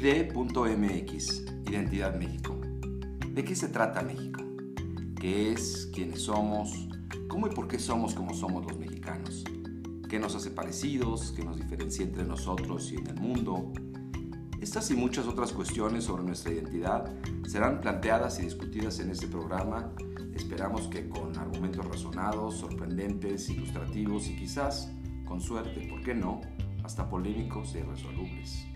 ID.mx, Identidad México. ¿De qué se trata México? ¿Qué es? ¿Quiénes somos? ¿Cómo y por qué somos como somos los mexicanos? ¿Qué nos hace parecidos? ¿Qué nos diferencia entre nosotros y en el mundo? Estas y muchas otras cuestiones sobre nuestra identidad serán planteadas y discutidas en este programa. Esperamos que con argumentos razonados, sorprendentes, ilustrativos y quizás, con suerte, ¿por qué no?, hasta polémicos e irresolubles.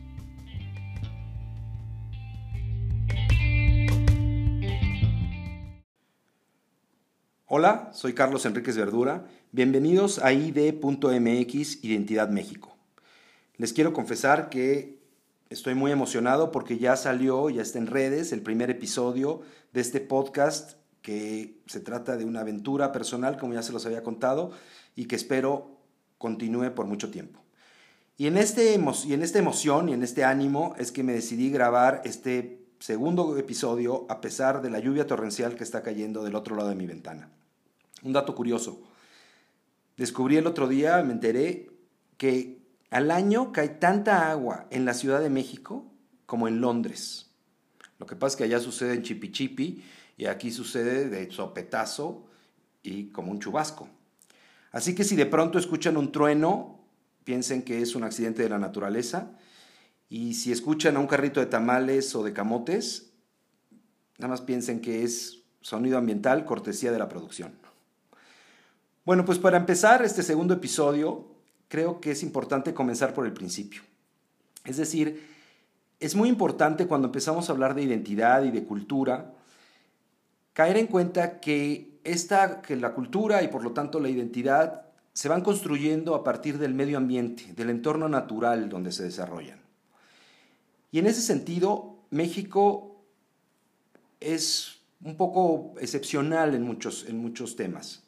Hola, soy Carlos Enríquez Verdura. Bienvenidos a ID.mx Identidad México. Les quiero confesar que estoy muy emocionado porque ya salió, ya está en redes el primer episodio de este podcast que se trata de una aventura personal, como ya se los había contado, y que espero continúe por mucho tiempo. Y en, este y en esta emoción y en este ánimo es que me decidí grabar este segundo episodio a pesar de la lluvia torrencial que está cayendo del otro lado de mi ventana. Un dato curioso. Descubrí el otro día, me enteré, que al año cae tanta agua en la Ciudad de México como en Londres. Lo que pasa es que allá sucede en chipichipi y aquí sucede de sopetazo y como un chubasco. Así que si de pronto escuchan un trueno, piensen que es un accidente de la naturaleza. Y si escuchan a un carrito de tamales o de camotes, nada más piensen que es sonido ambiental, cortesía de la producción. Bueno, pues para empezar este segundo episodio, creo que es importante comenzar por el principio. Es decir, es muy importante cuando empezamos a hablar de identidad y de cultura, caer en cuenta que, esta, que la cultura y por lo tanto la identidad se van construyendo a partir del medio ambiente, del entorno natural donde se desarrollan. Y en ese sentido, México es un poco excepcional en muchos, en muchos temas.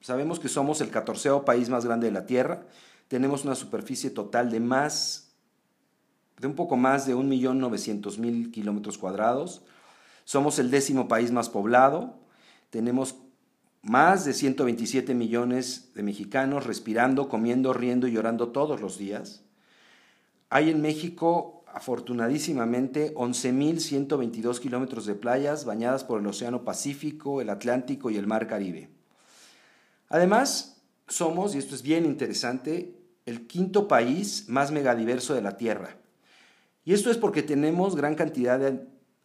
Sabemos que somos el catorceo país más grande de la Tierra. Tenemos una superficie total de más, de un poco más de 1.900.000 kilómetros cuadrados. Somos el décimo país más poblado. Tenemos más de 127 millones de mexicanos respirando, comiendo, riendo y llorando todos los días. Hay en México, afortunadísimamente, 11.122 kilómetros de playas bañadas por el Océano Pacífico, el Atlántico y el Mar Caribe. Además, somos, y esto es bien interesante, el quinto país más megadiverso de la Tierra. Y esto es porque tenemos gran cantidad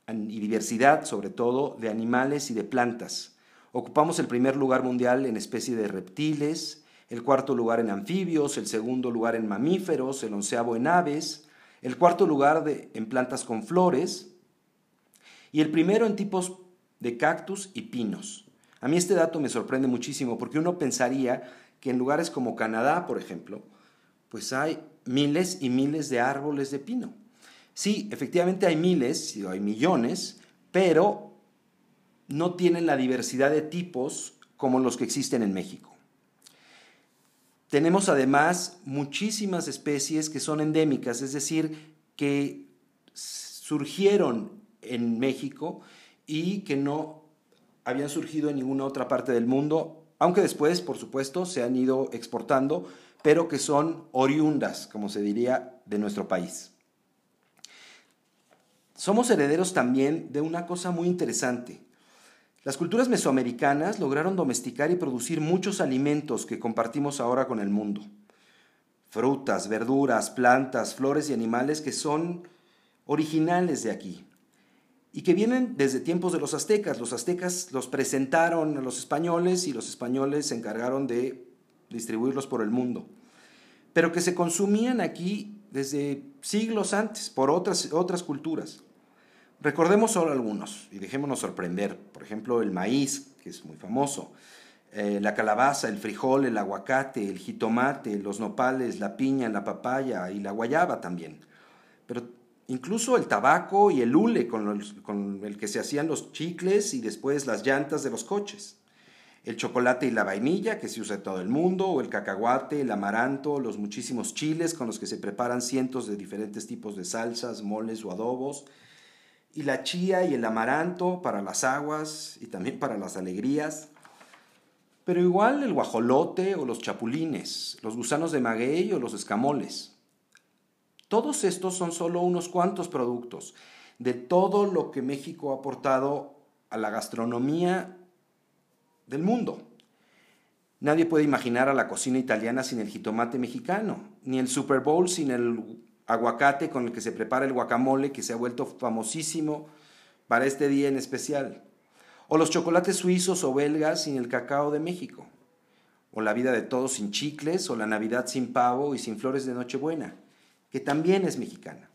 y diversidad, sobre todo, de animales y de plantas. Ocupamos el primer lugar mundial en especie de reptiles, el cuarto lugar en anfibios, el segundo lugar en mamíferos, el onceavo en aves, el cuarto lugar en plantas con flores y el primero en tipos de cactus y pinos. A mí este dato me sorprende muchísimo porque uno pensaría que en lugares como Canadá, por ejemplo, pues hay miles y miles de árboles de pino. Sí, efectivamente hay miles, hay millones, pero no tienen la diversidad de tipos como los que existen en México. Tenemos además muchísimas especies que son endémicas, es decir, que surgieron en México y que no habían surgido en ninguna otra parte del mundo, aunque después, por supuesto, se han ido exportando, pero que son oriundas, como se diría, de nuestro país. Somos herederos también de una cosa muy interesante. Las culturas mesoamericanas lograron domesticar y producir muchos alimentos que compartimos ahora con el mundo. Frutas, verduras, plantas, flores y animales que son originales de aquí y que vienen desde tiempos de los aztecas. Los aztecas los presentaron a los españoles y los españoles se encargaron de distribuirlos por el mundo, pero que se consumían aquí desde siglos antes por otras, otras culturas. Recordemos solo algunos y dejémonos sorprender. Por ejemplo, el maíz, que es muy famoso, eh, la calabaza, el frijol, el aguacate, el jitomate, los nopales, la piña, la papaya y la guayaba también. Pero incluso el tabaco y el hule con, el que se hacían los chicles y después las llantas de los coches. El chocolate y la vainilla que se usa en todo el mundo, o el cacahuate, el amaranto, los muchísimos chiles con los que se preparan cientos de diferentes tipos de salsas, moles o adobos, y la chía y el amaranto para las aguas y también para las alegrías. Pero igual el guajolote o los chapulines, los gusanos de maguey o los escamoles. Todos estos son solo unos cuantos productos de todo lo que México ha aportado a la gastronomía del mundo. Nadie puede imaginar a la cocina italiana sin el jitomate mexicano, ni el Super Bowl sin el aguacate con el que se prepara el guacamole que se ha vuelto famosísimo para este día en especial, o los chocolates suizos o belgas sin el cacao de México, o la vida de todos sin chicles, o la Navidad sin pavo y sin flores de Nochebuena, que también es mexicana.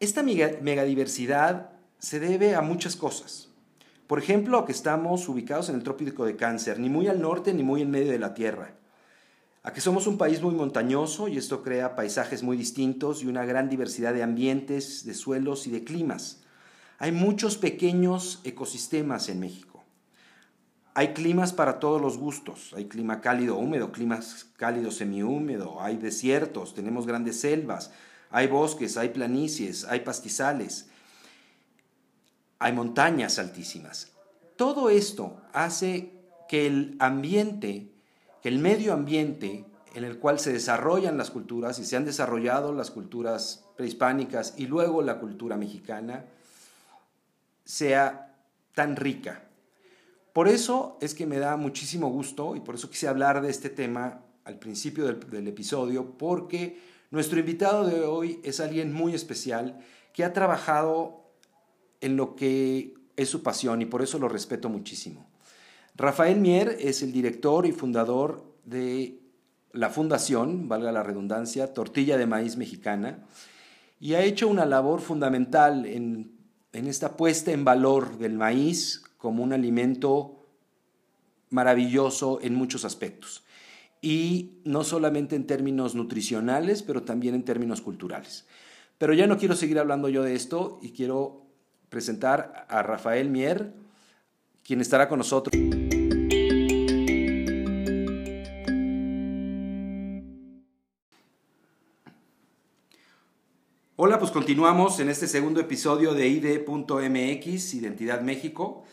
Esta megadiversidad se debe a muchas cosas. Por ejemplo, a que estamos ubicados en el trópico de Cáncer, ni muy al norte ni muy en medio de la Tierra. A que somos un país muy montañoso y esto crea paisajes muy distintos y una gran diversidad de ambientes, de suelos y de climas. Hay muchos pequeños ecosistemas en México. Hay climas para todos los gustos. Hay clima cálido húmedo, climas cálido semihúmedo, hay desiertos, tenemos grandes selvas, hay bosques, hay planicies, hay pastizales, hay montañas altísimas. Todo esto hace que el ambiente, que el medio ambiente en el cual se desarrollan las culturas y se han desarrollado las culturas prehispánicas y luego la cultura mexicana, sea tan rica. Por eso es que me da muchísimo gusto y por eso quise hablar de este tema al principio del, episodio, porque nuestro invitado de hoy es alguien muy especial que ha trabajado en lo que es su pasión y por eso lo respeto muchísimo. Rafael Mier es el director y fundador de la fundación, valga la redundancia, Tortilla de Maíz Mexicana, y ha hecho una labor fundamental en, en esta puesta en valor del maíz como un alimento maravilloso en muchos aspectos y no solamente en términos nutricionales, pero también en términos culturales. Pero ya no quiero seguir hablando yo de esto y quiero presentar a Rafael Mier, quien estará con nosotros. Hola, pues continuamos en este segundo episodio de ID.mx, Identidad México,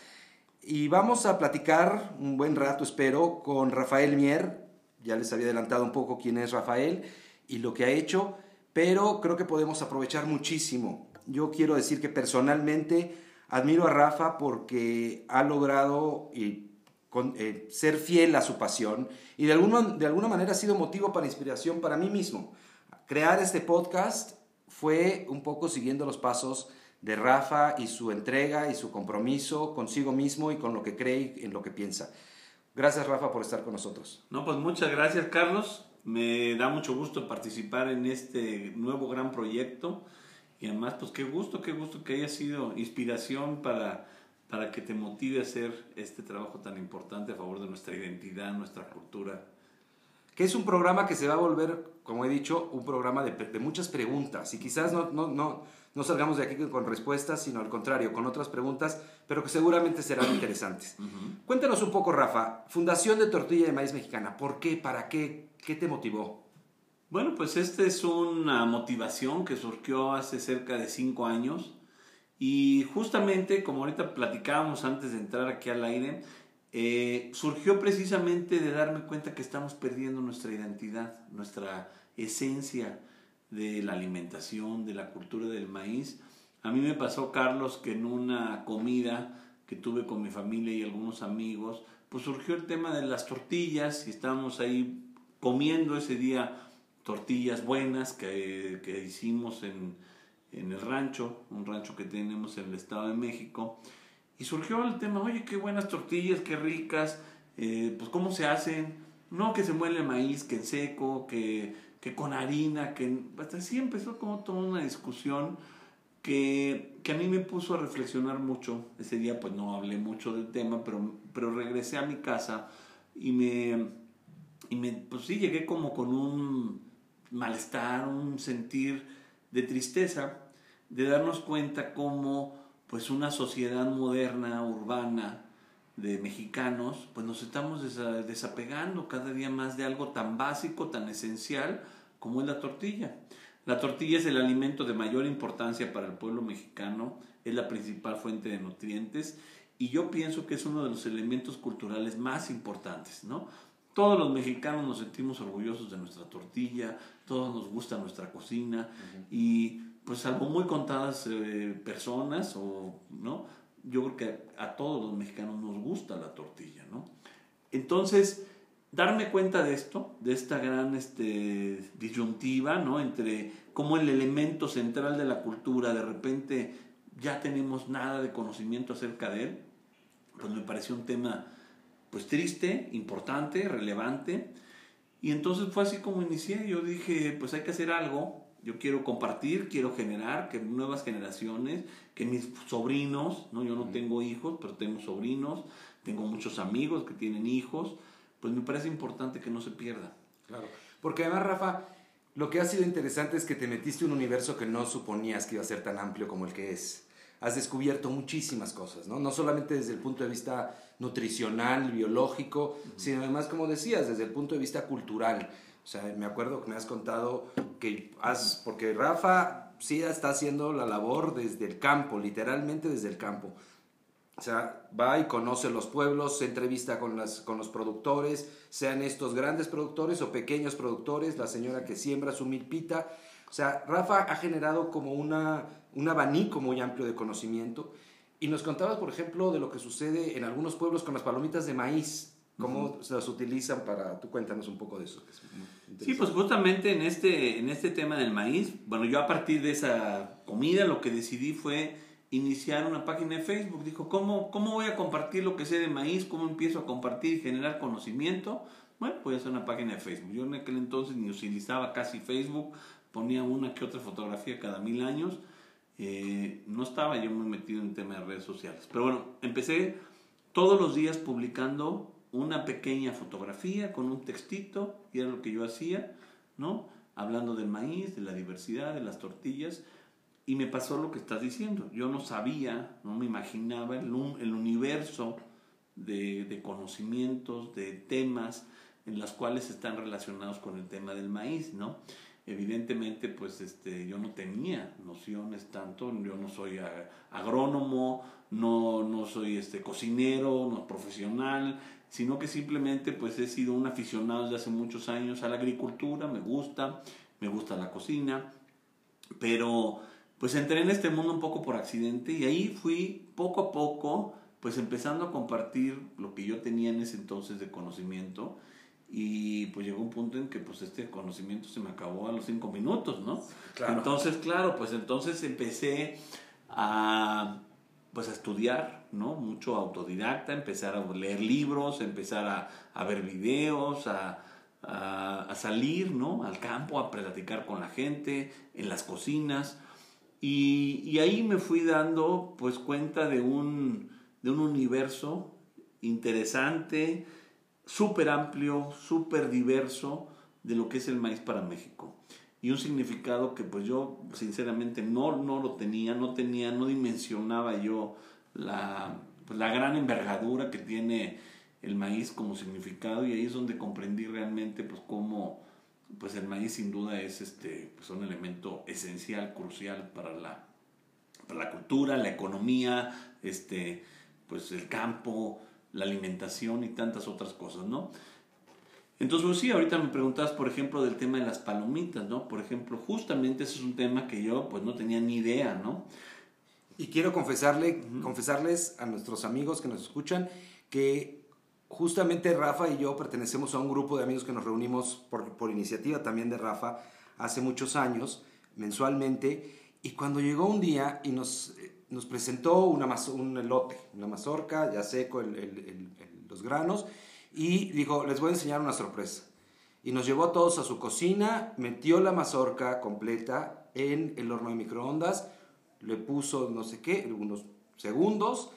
y vamos a platicar un buen rato, espero, con Rafael Mier, ya les había adelantado un poco quién es Rafael y lo que ha hecho, pero creo que podemos aprovechar muchísimo. Yo quiero decir que personalmente admiro a Rafa porque ha logrado eh, ser fiel a su pasión y de alguna, de alguna manera ha sido motivo para inspiración para mí mismo. Crear este podcast fue un poco siguiendo los pasos de Rafa y su entrega y su compromiso consigo mismo y con lo que cree y en lo que piensa. Gracias, Rafa, por estar con nosotros. No, pues muchas gracias, Carlos. Me da mucho gusto participar en este nuevo gran proyecto. Y además, pues qué gusto, qué gusto que haya sido inspiración para, para que te motive a hacer este trabajo tan importante a favor de nuestra identidad, nuestra cultura. Que es un programa que se va a volver, como he dicho, un programa de, de muchas preguntas. Y quizás no, no, no, no salgamos de aquí con respuestas, sino al contrario, con otras preguntas, pero que seguramente serán interesantes. Cuéntanos un poco, Rafa, Fundación de Tortilla de Maíz Mexicana, ¿por qué? ¿Para qué? ¿Qué te motivó? Bueno, pues esta es una motivación que surgió hace cerca de cinco años y justamente, como ahorita platicábamos antes de entrar aquí al aire, eh, surgió precisamente de darme cuenta que estamos perdiendo nuestra identidad, nuestra esencia, de la alimentación, de la cultura del maíz. A mí me pasó, Carlos, que en una comida que tuve con mi familia y algunos amigos, pues surgió el tema de las tortillas y estábamos ahí comiendo ese día tortillas buenas que, que hicimos en, en, el rancho, un rancho que tenemos en el Estado de México. Y surgió el tema, oye, qué buenas tortillas, qué ricas, eh, pues cómo se hacen. No que se muele el maíz, que en seco, que que con harina, que hasta así empezó como toda una discusión que, que, a mí me puso a reflexionar mucho. Ese día pues no hablé mucho del tema, pero, pero regresé a mi casa y me, y me, pues sí, llegué como con un malestar, un sentir de tristeza, de darnos cuenta cómo pues una sociedad moderna, urbana, de mexicanos, pues nos estamos desapegando cada día más de algo tan básico, tan esencial como es la tortilla. La tortilla es el alimento de mayor importancia para el pueblo mexicano, es la principal fuente de nutrientes y yo pienso que es uno de los elementos culturales más importantes, ¿no? Todos los mexicanos nos sentimos orgullosos de nuestra tortilla, todos nos gusta nuestra cocina y pues salvo muy contadas eh, personas o no, yo creo que a, todos los mexicanos nos gusta la tortilla, ¿no? Entonces, darme cuenta de esto, de esta gran este, disyuntiva, ¿no? Entre cómo el elemento central de la cultura de repente ya tenemos nada de conocimiento acerca de él, pues me pareció un tema pues triste, importante, relevante. Y entonces fue así como inicié, yo dije, pues hay que hacer algo, yo quiero compartir, quiero generar que nuevas generaciones, que mis sobrinos, ¿no? yo no tengo hijos, pero tengo sobrinos, tengo muchos amigos que tienen hijos, pues me parece importante que no se pierda. Claro, porque además Rafa, lo que ha sido interesante es que te metiste en un universo que no suponías que iba a ser tan amplio como el que es has descubierto muchísimas cosas, ¿no? No solamente desde el punto de vista nutricional, biológico, sino además, como decías, desde el punto de vista cultural. O sea, me acuerdo que me has contado que has, porque Rafa sí está haciendo la labor desde el campo, literalmente desde el campo. O sea, va y conoce los pueblos, se entrevista con, las, con los productores, sean estos grandes productores o pequeños productores, la señora que siembra su milpita. O sea, Rafa ha generado como una un abanico muy amplio de conocimiento. Y nos contabas, por ejemplo, de lo que sucede en algunos pueblos con las palomitas de maíz, cómo se las utilizan para... Tú cuéntanos un poco de eso. sí, pues justamente en este, en este tema del maíz, bueno, yo a partir de esa comida lo que decidí fue iniciar una página de Facebook. Dijo, ¿cómo, ¿cómo voy a compartir lo que sé de maíz? ¿Cómo empiezo a compartir y generar conocimiento? Bueno, voy a hacer una página de Facebook. Yo en aquel entonces ni utilizaba casi Facebook, ponía una que otra fotografía cada mil años eh, no estaba yo muy metido en tema de redes sociales. Pero bueno, empecé todos los días publicando una pequeña fotografía con un textito, y era lo que yo hacía, ¿no? Hablando del maíz, de la diversidad, de las tortillas, y me pasó lo que estás diciendo. Yo no sabía, no me imaginaba el, el universo de, de conocimientos, de temas en los cuales están relacionados con el tema del maíz, ¿no? evidentemente pues este yo no tenía nociones tanto yo no soy agrónomo no no soy este cocinero no profesional sino que simplemente pues he sido un aficionado desde hace muchos años a la agricultura me gusta me gusta la cocina pero pues entré en este mundo un poco por accidente y ahí fui poco a poco pues empezando a compartir lo que yo tenía en ese entonces de conocimiento y pues llegó un punto en que pues este conocimiento se me acabó a los cinco minutos, ¿no? Entonces, claro, pues entonces empecé a pues a estudiar, ¿no? Mucho autodidacta, empezar a leer libros, empezar a, a ver videos, a, a, salir, ¿no? Al campo, a platicar con la gente, en las cocinas. Y, ahí me fui dando pues cuenta de un, de un universo interesante, súper amplio, súper diverso de lo que es el maíz para México. Y un significado que pues yo sinceramente no, no lo tenía, no tenía, no dimensionaba yo la, pues, la gran envergadura que tiene el maíz como significado y ahí es donde comprendí realmente pues cómo pues el maíz sin duda es este pues un elemento esencial, crucial para la, para la cultura, la economía, este pues el campo, la alimentación y tantas otras cosas, ¿no? Entonces, pues sí, ahorita me preguntabas, por ejemplo, del tema de las palomitas, ¿no? Por ejemplo, justamente ese es un tema que yo pues no tenía ni idea, ¿no? Y quiero confesarle, confesarles a nuestros amigos que nos escuchan que justamente Rafa y yo pertenecemos a un grupo de amigos que nos reunimos por, iniciativa también de Rafa hace muchos años, mensualmente, y cuando llegó un día y nos nos presentó una un elote, una mazorca, ya seco los granos, y dijo, les voy a enseñar una sorpresa. Y nos llevó a todos a su cocina, metió la mazorca completa en el horno de microondas, le puso no sé qué, unos segundos,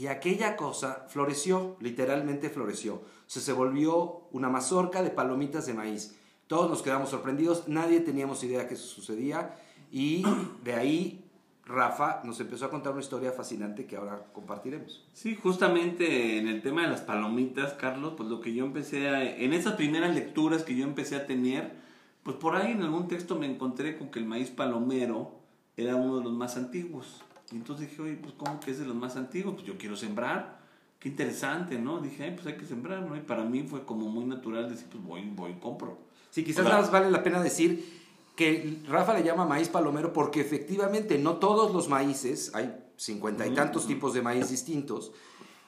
y aquella cosa floreció, literalmente floreció. se volvió una mazorca de palomitas de maíz. Todos nos quedamos sorprendidos, nadie teníamos idea que eso sucedía, y de ahí Rafa nos empezó a contar una historia fascinante que ahora compartiremos. Sí, justamente en el tema de las palomitas, Carlos, pues lo que yo empecé a, en esas primeras lecturas que yo empecé a tener, pues por ahí en algún texto me encontré con que el maíz palomero era uno de los más antiguos. Y entonces dije, oye, pues ¿cómo que es de los más antiguos? Pues yo quiero sembrar, qué interesante, ¿no? Dije, Ay, pues hay que sembrar, ¿no? Y para mí fue como muy natural decir, pues voy, voy, compro. Sí, quizás nada más vale la pena decir que Rafa le llama maíz palomero porque efectivamente no todos los maíces, hay cincuenta y tantos tipos de maíz distintos,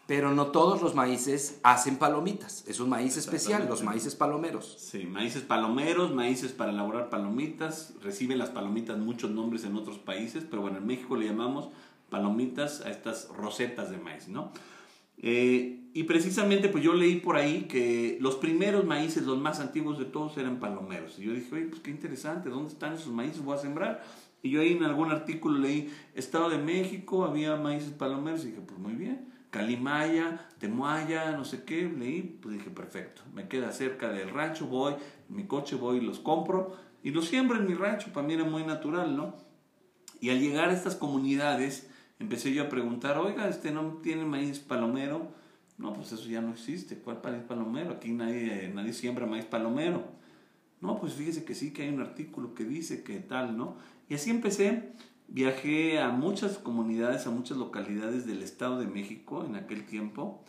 pero no todos los maíces hacen palomitas. Es un maíz especial, los maíces palomeros. Sí, maíces palomeros, maíces para elaborar palomitas. Reciben las palomitas muchos nombres en otros países, pero bueno, en México le llamamos palomitas a estas rosetas de maíz, ¿no? Eh, y precisamente pues yo leí por ahí que los primeros maíces, los más antiguos de todos, eran palomeros. Y yo dije, oye, pues qué interesante, ¿dónde están esos maíces? Voy a sembrar. Y yo ahí en algún artículo leí, Estado de México, había maíces palomeros. Y dije, pues muy bien. Calimaya, Temuaya, no sé qué, leí, pues dije, perfecto, me queda cerca del rancho, voy, mi coche voy y los compro y los siembro en mi rancho, para mí era muy natural, ¿no? Y al llegar a estas comunidades, empecé yo a preguntar, oiga, este no tiene maíz palomero, no, pues eso ya no existe, ¿cuál maíz palomero? Aquí nadie, nadie siembra maíz palomero. No, pues fíjese que sí, que hay un artículo que dice que tal, ¿no? Y así empecé Viajé a muchas comunidades, a muchas localidades del Estado de México en aquel tiempo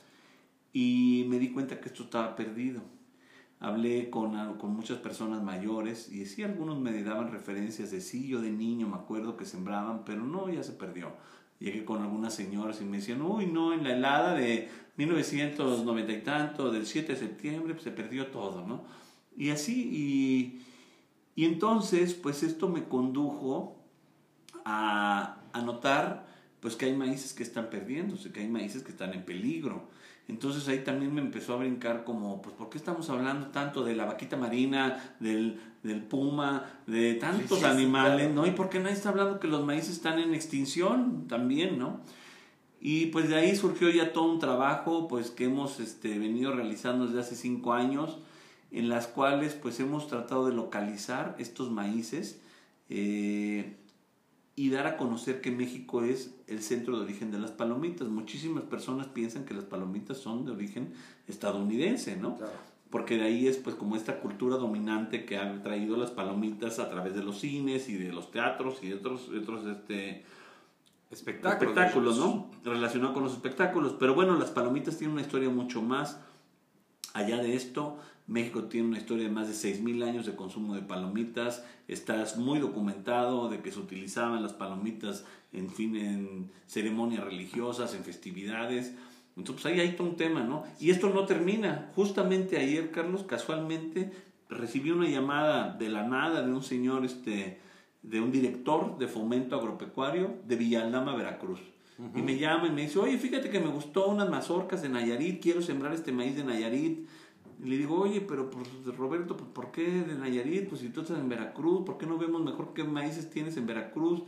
y me di cuenta que esto estaba perdido. Hablé con, con muchas personas mayores y sí, algunos me daban referencias de sí, yo de niño me acuerdo que sembraban, pero no, ya se perdió. Llegué con algunas señoras y me decían, uy, no, en la helada de 1990 y tanto, del 7 de septiembre, pues se perdió todo, ¿no? Y así, y, y entonces, pues esto me condujo a, notar pues que hay maíces que están perdiéndose, que hay maíces que están en peligro. Entonces ahí también me empezó a brincar como, pues, ¿por qué estamos hablando tanto de la vaquita marina, del, puma, de tantos animales, ¿no? Y por qué nadie está hablando que los maíces están en extinción también, ¿no? Y pues de ahí surgió ya todo un trabajo, pues, que hemos este, venido realizando desde hace cinco años, en las cuales, pues, hemos tratado de localizar estos maíces, eh, y dar a conocer que México es el centro de origen de las palomitas. Muchísimas personas piensan que las palomitas son de origen estadounidense, ¿no? Porque de ahí es pues como esta cultura dominante que ha traído las palomitas a través de los cines y de los teatros y de otros, otros este, espectáculos, espectáculos ¿no? Relacionado con los espectáculos. Pero bueno, las palomitas tienen una historia mucho más allá de esto. México tiene una historia de más de 6.000 años de consumo de palomitas. Está muy documentado de que se utilizaban las palomitas en, fin, en ceremonias religiosas, en festividades. Entonces pues, ahí hay todo un tema, ¿no? Y esto no termina. Justamente ayer, Carlos, casualmente recibí una llamada de la nada de un señor, este, de un director de fomento agropecuario de Villaldama, Veracruz. Y me llama y me dice, oye, fíjate que me gustó unas mazorcas de Nayarit, quiero sembrar este maíz de Nayarit y le digo, oye, pero pues, Roberto, pues, ¿por qué de Nayarit? Pues si tú estás en Veracruz, ¿por qué no vemos mejor qué maíces tienes en Veracruz?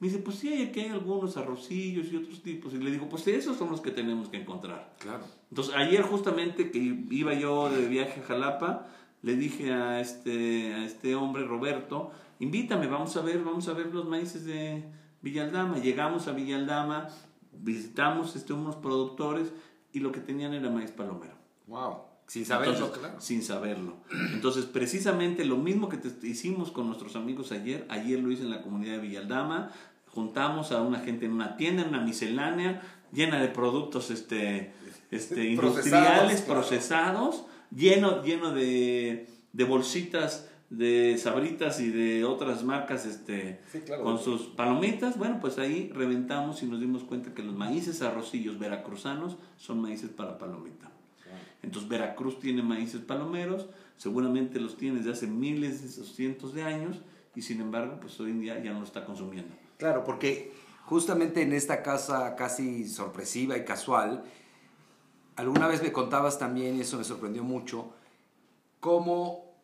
Me dice, pues sí, aquí hay algunos arrocillos y otros tipos. Y le digo, pues esos son los que tenemos que encontrar. Claro. Entonces, ayer justamente que iba yo de viaje a Jalapa, le dije a este, a este hombre, Roberto, invítame, vamos a ver, vamos a ver los maíces de Villaldama. Llegamos a Villaldama, visitamos este, unos productores y lo que tenían era maíz palomero. Wow. Sin saberlo, Sin saberlo. Entonces, precisamente lo mismo que te hicimos con nuestros amigos ayer, ayer lo hice en la comunidad de Villaldama, juntamos a una gente en una tienda, en una miscelánea, llena de productos este, este, industriales, procesados, lleno, lleno de, de bolsitas de sabritas y de otras marcas este con sus palomitas. Bueno pues ahí reventamos y nos dimos cuenta que los maíces arrocillos veracruzanos son maíces para palomita entonces Veracruz tiene maíces palomeros, seguramente los tiene desde hace miles, de cientos de años, y sin embargo, pues hoy en día ya no lo está consumiendo. Claro, porque justamente en esta casa casi sorpresiva y casual, alguna vez me contabas también, y eso me sorprendió mucho, cómo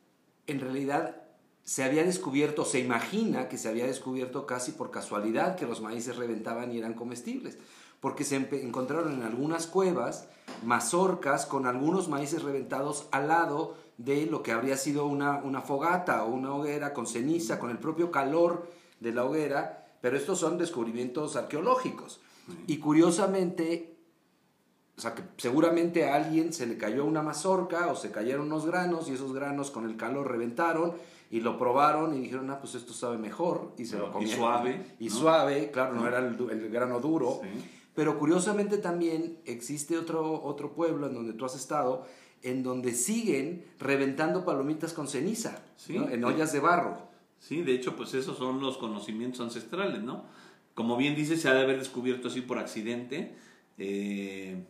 en realidad se había descubierto, se imagina que se había descubierto casi por casualidad que los maíces reventaban y eran comestibles porque se encontraron en algunas cuevas mazorcas con algunos maíces reventados al lado de lo que habría sido una, una fogata o una hoguera con ceniza, con el propio calor de la hoguera, pero estos son descubrimientos arqueológicos. Y curiosamente, o sea, que seguramente a alguien se le cayó una mazorca o se cayeron unos granos y esos granos con el calor reventaron y lo probaron y dijeron, ah, pues esto sabe mejor y se lo comieron. Y suave. Y suave, claro, no, era el, el grano duro. Sí Pero curiosamente también existe otro, otro pueblo en donde tú has estado, en donde siguen reventando palomitas con ceniza, en ollas de barro. Sí, de hecho, pues esos son los conocimientos ancestrales, ¿no? Como bien dice, se ha de haber descubierto así por accidente. Eh,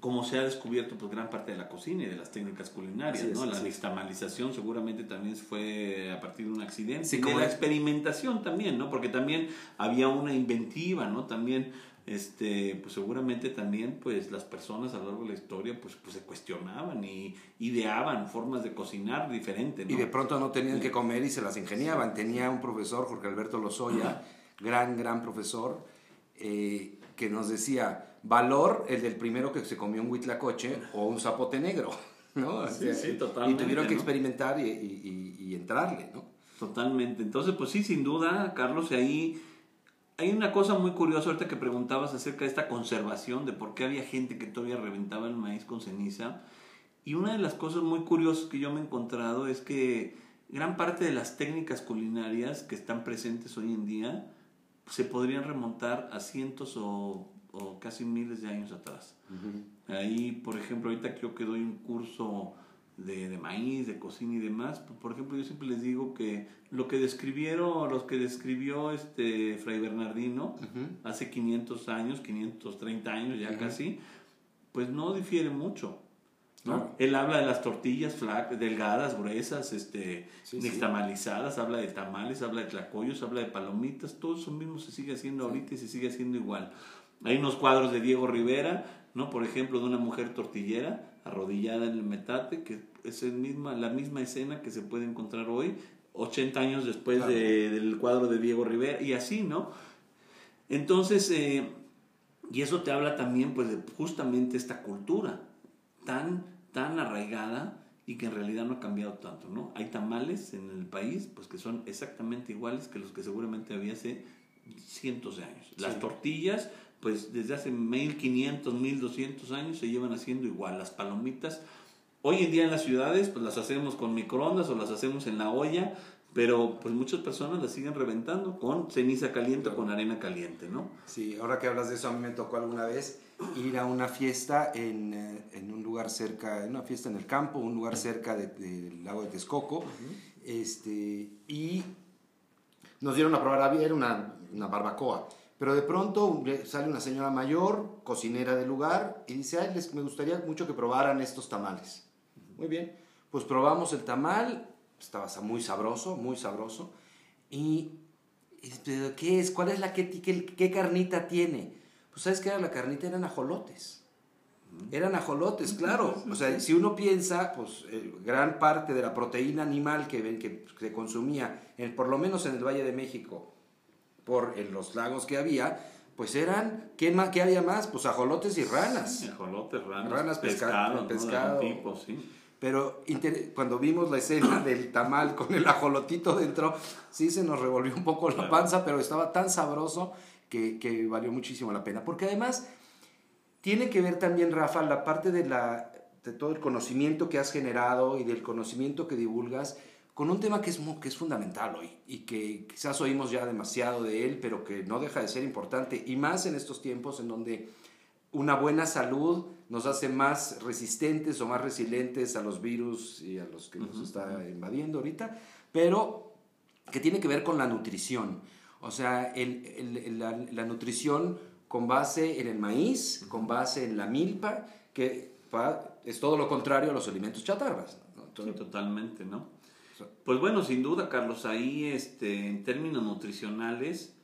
como se ha descubierto pues gran parte de la cocina y de las técnicas culinarias, ¿no? La nixtamalización seguramente también fue a partir de un accidente y de la experimentación también, ¿no? Porque también había una inventiva, ¿no? También este pues seguramente también pues las personas a lo largo de la historia pues, pues se cuestionaban y ideaban formas de cocinar diferentes, Y de pronto no tenían que comer y se las ingeniaban. Tenía un profesor, Jorge Alberto Lozoya, gran gran profesor eh, que nos decía valor el del primero que se comió un huitlacoche o un zapote negro, ¿no? Sí, sí, totalmente. Y tuvieron que experimentar y, y, y, entrarle, ¿no? Totalmente. Entonces, pues sí, sin duda, Carlos, ahí hay una cosa muy curiosa ahorita que preguntabas acerca de esta conservación, de por qué había gente que todavía reventaba el maíz con ceniza. Y una de las cosas muy curiosas que yo me he encontrado es que gran parte de las técnicas culinarias que están presentes hoy en día se podrían remontar a cientos o o casi miles de años atrás. Ahí, por ejemplo, ahorita creo que doy un curso de, de, maíz, de cocina y demás, por ejemplo, yo siempre les digo que lo que describieron, los que describió este Fray Bernardino hace 500 años, 530 años ya casi, pues no difiere mucho. ¿no? Él habla de las tortillas flacas, delgadas, gruesas, este, habla de tamales, habla de tlacoyos, habla de palomitas, todo eso mismo se sigue haciendo ahorita y se sigue haciendo igual. Hay unos cuadros de Diego Rivera, ¿no? Por ejemplo, de una mujer tortillera arrodillada en el metate, que es el misma, la misma escena que se puede encontrar hoy, 80 años después del cuadro de Diego Rivera, y así, ¿no? Entonces, eh, y eso te habla también, pues, de justamente esta cultura tan, tan arraigada y que en realidad no ha cambiado tanto, ¿no? Hay tamales en el país, pues, que son exactamente iguales que los que seguramente había hace cientos de años. Las tortillas pues desde hace 1500, 1200 años se llevan haciendo igual. Las palomitas, hoy en día en las ciudades, pues las hacemos con microondas o las hacemos en la olla, pero pues muchas personas las siguen reventando con ceniza caliente o con arena caliente, ¿no? Sí, ahora que hablas de eso, a mí me tocó alguna vez ir a una fiesta en, eh, en un lugar cerca, una fiesta en el campo, un lugar cerca del lago de Texcoco, este, y nos dieron a probar, era una, una barbacoa. Pero de pronto sale una señora mayor, cocinera del lugar, y dice, ay, les, me gustaría mucho que probaran estos tamales. Muy bien, pues probamos el tamal, estaba muy sabroso, muy sabroso. Y, ¿qué es? ¿Cuál es la, qué, qué, carnita tiene? Pues sabes que era la carnita, eran ajolotes. Eran ajolotes, claro. O sea, si uno piensa, pues eh, gran parte de la proteína animal que, que se consumía, en, por lo menos en el Valle de México, por en los lagos que había, pues eran, ¿qué, más, qué había más? Pues ajolotes y ranas. ajolotes, ranas, ranas pescado, pescado. Tipo, sí. Pero cuando vimos la escena del tamal con el ajolotito dentro, sí se nos revolvió un poco la panza, pero estaba tan sabroso que, que, valió muchísimo la pena. Porque además tiene que ver también, Rafa, la parte de, la, de todo el conocimiento que has generado y del conocimiento que divulgas con un tema que es, que es fundamental hoy y que quizás oímos ya demasiado de él, pero que no deja de ser importante, y más en estos tiempos en donde una buena salud nos hace más resistentes o más resilientes a los virus y a los que nos está invadiendo ahorita, pero que tiene que ver con la nutrición. O sea, el, la, nutrición con base en el maíz, con base en la milpa, que es todo lo contrario a los alimentos chatarras. totalmente, ¿no? Pues bueno, sin duda, Carlos, ahí este, en términos nutricionales,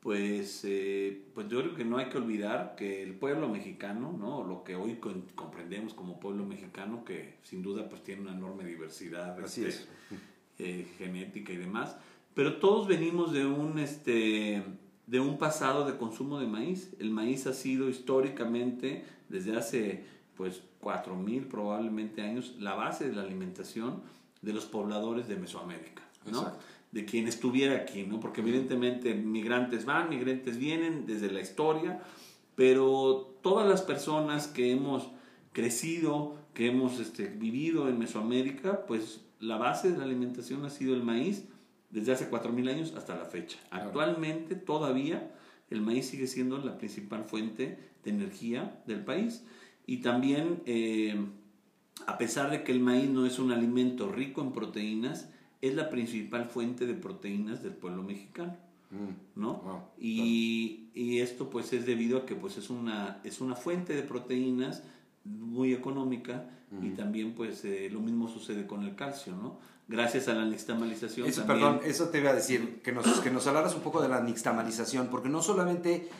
pues, eh, pues yo creo que no hay que olvidar que el pueblo mexicano, ¿no? lo que hoy comprendemos como pueblo mexicano, que sin duda pues tiene una enorme diversidad este, eh, genética y demás, pero todos venimos de un, este, de un pasado de consumo de maíz. El maíz ha sido históricamente, desde hace pues 4.000 probablemente años, la base de la alimentación de los pobladores de Mesoamérica, ¿no? De quien estuviera aquí, ¿no? Porque evidentemente migrantes van, migrantes vienen desde la historia, pero todas las personas que hemos crecido, que hemos este, vivido en Mesoamérica, pues la base de la alimentación ha sido el maíz desde hace 4.000 años hasta la fecha. Actualmente todavía el maíz sigue siendo la principal fuente de energía del país. Y también, eh, a pesar de que el maíz no es un alimento rico en proteínas, es la principal fuente de proteínas del pueblo mexicano. Mm. ¿no? y, y, esto pues es debido a que pues es una, es una fuente de proteínas muy económica y también pues eh, lo mismo sucede con el calcio, ¿no? Gracias a la nixtamalización. Eso, Perdón, eso te iba a decir, que nos, que nos hablaras un poco de la nixtamalización, porque no solamente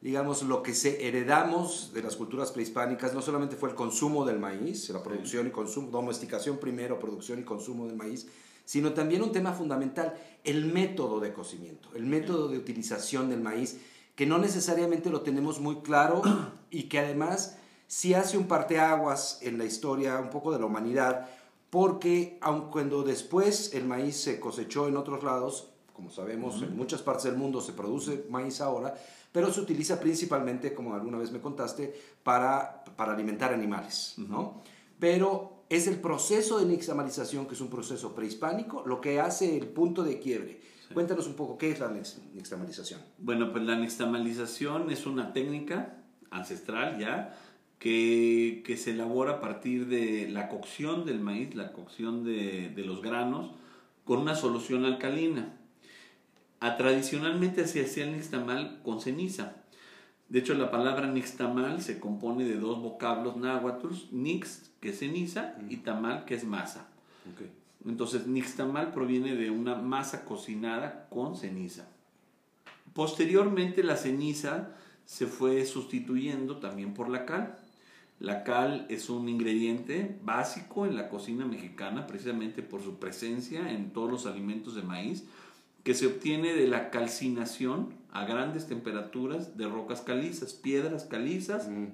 digamos, lo que se heredamos de las culturas prehispánicas no solamente fue el consumo del maíz, la producción y consumo, domesticación primero, producción y consumo del maíz, sino también un tema fundamental, el método de cocimiento, el método de utilización del maíz, que no necesariamente lo tenemos muy claro y que además sí hace un parteaguas en la historia un poco de la humanidad, porque aun cuando después el maíz se cosechó en otros lados, como sabemos, en muchas partes del mundo se produce maíz ahora, pero se utiliza principalmente, como alguna vez me contaste, para, para alimentar animales, ¿no? Pero es el proceso de nixtamalización, que es un proceso prehispánico, lo que hace el punto de quiebre. Cuéntanos un poco, ¿qué es la nixtamalización? Bueno, pues la nixtamalización es una técnica ancestral ya, que, que, se elabora a partir de la cocción del maíz, la cocción de, de los granos, con una solución alcalina. A, tradicionalmente se hacía el nixtamal con ceniza. De hecho, la palabra nixtamal se compone de dos vocablos náhuatl, nix, que es ceniza, y tamal, que es masa. Entonces, nixtamal proviene de una masa cocinada con ceniza. Posteriormente, la ceniza se fue sustituyendo también por la cal. La cal es un ingrediente básico en la cocina mexicana, precisamente por su presencia en todos los alimentos de maíz, que se obtiene de la calcinación a grandes temperaturas de rocas calizas, piedras calizas, mm.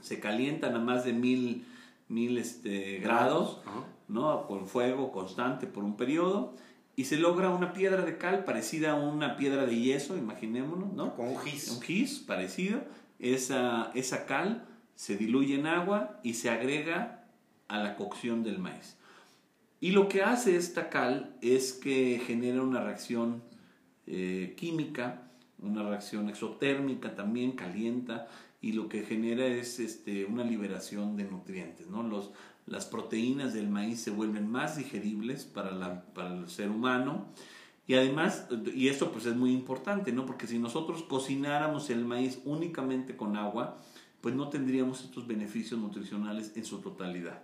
se calientan a más de mil, mil este, grados, ¿no? con fuego constante por un periodo, y se logra una piedra de cal parecida a una piedra de yeso, imaginémonos, ¿no? Con un gis. Un gis parecido. Esa, esa cal se diluye en agua y se agrega a la cocción del maíz. Y lo que hace esta cal es que genera una reacción eh, química, una reacción exotérmica también, calienta, y lo que genera es este, una liberación de nutrientes. ¿no? Los, las proteínas del maíz se vuelven más digeribles para, la, para el ser humano. Y además, y esto pues es muy importante, ¿no? Porque si nosotros cocináramos el maíz únicamente con agua, pues no tendríamos estos beneficios nutricionales en su totalidad.